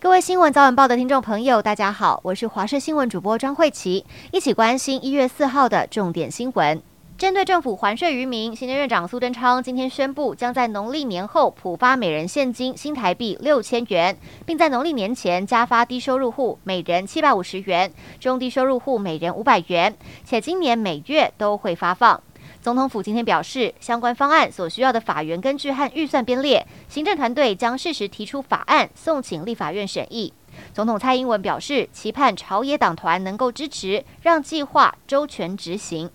各位新闻早晚报的听众朋友，大家好，我是华视新闻主播张慧琪，一起关心一月四号的重点新闻。针对政府还税于民，行政院长苏贞昌今天宣布，将在农历年后普发每人现金新台币六千元，并在农历年前加发低收入户每人七百五十元，中低收入户每人五百元，且今年每月都会发放。总统府今天表示，相关方案所需要的法源根据和预算编列，行政团队将适时提出法案送请立法院审议。总统蔡英文表示，期盼朝野党团能够支持，让计划周全执行。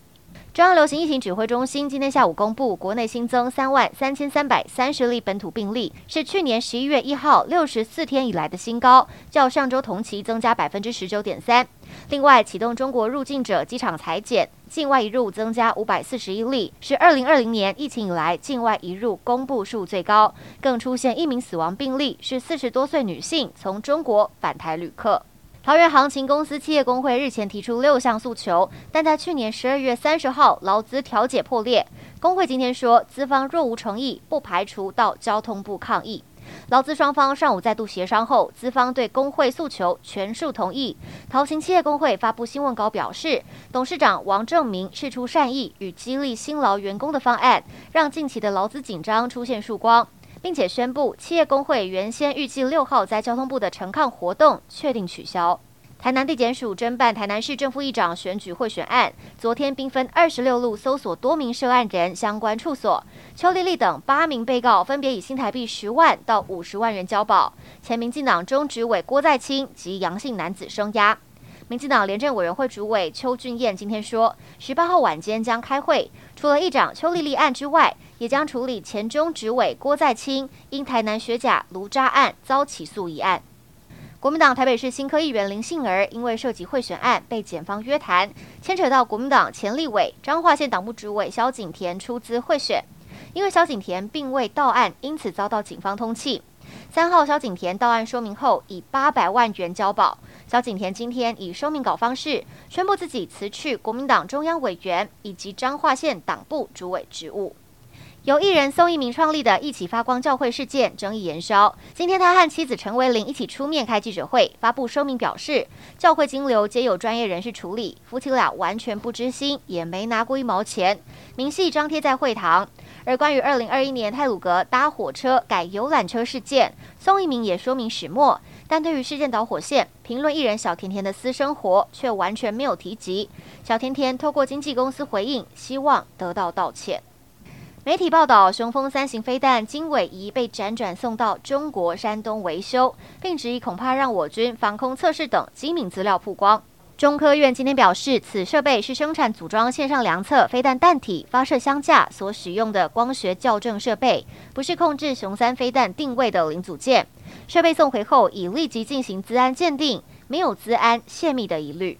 中央流行疫情指挥中心今天下午公布，国内新增三万三千三百三十例本土病例，是去年十一月一号六十四天以来的新高，较上周同期增加百分之十九点三。另外，启动中国入境者机场裁检，境外移入增加五百四十一例，是二零二零年疫情以来境外移入公布数最高，更出现一名死亡病例，是四十多岁女性从中国返台旅客。桃园航勤公司企业工会日前提出六项诉求，但在去年十二月三十号劳资调解破裂。工会今天说，资方若无诚意，不排除到交通部抗议。劳资双方上午再度协商后，资方对工会诉求全数同意。桃行企业工会发布新闻稿表示，董事长王正明释出善意与激励辛劳员工的方案，让近期的劳资紧张出现曙光。并且宣布，企业工会原先预计六号在交通部的陈抗活动确定取消。台南地检署侦办台南市政副议长选举贿选案，昨天兵分二十六路搜索多名涉案人相关处所。邱丽丽等八名被告分别以新台币十万到五十万元交保。前民进党中执委郭在清及杨姓男子声押。民进党廉政委员会主委邱俊彦今天说，十八号晚间将开会，除了议长邱丽丽案之外，也将处理前中执委郭在清因台南学甲炉渣案遭起诉一案。国民党台北市新科议员林杏儿因为涉及贿选案被检方约谈，牵扯到国民党前立委彰化县党部主委萧景田出资贿选，因为萧景田并未到案，因此遭到警方通缉。三号，萧景田到案说明后，以八百万元交保。萧景田今天以说明稿方式宣布自己辞去国民党中央委员以及彰化县党部主委职务。由艺人宋一鸣创立的一起发光教会事件争议延烧，今天他和妻子陈维玲一起出面开记者会，发布声明表示，教会金流皆有专业人士处理，夫妻俩完全不知心，也没拿过一毛钱，明细张贴在会堂。而关于二零二一年泰鲁阁搭火车改游览车事件，宋一鸣也说明始末。但对于事件导火线，评论艺人小甜甜的私生活却完全没有提及。小甜甜透过经纪公司回应，希望得到道歉。媒体报道，雄风三型飞弹经纬仪被辗转送到中国山东维修，并质疑恐怕让我军防空测试等机敏资料曝光。中科院今天表示，此设备是生产组装线上量测飞弹弹体发射箱架所使用的光学校正设备，不是控制雄三飞弹定位的零组件。设备送回后，已立即进行资安鉴定，没有资安泄密的疑虑。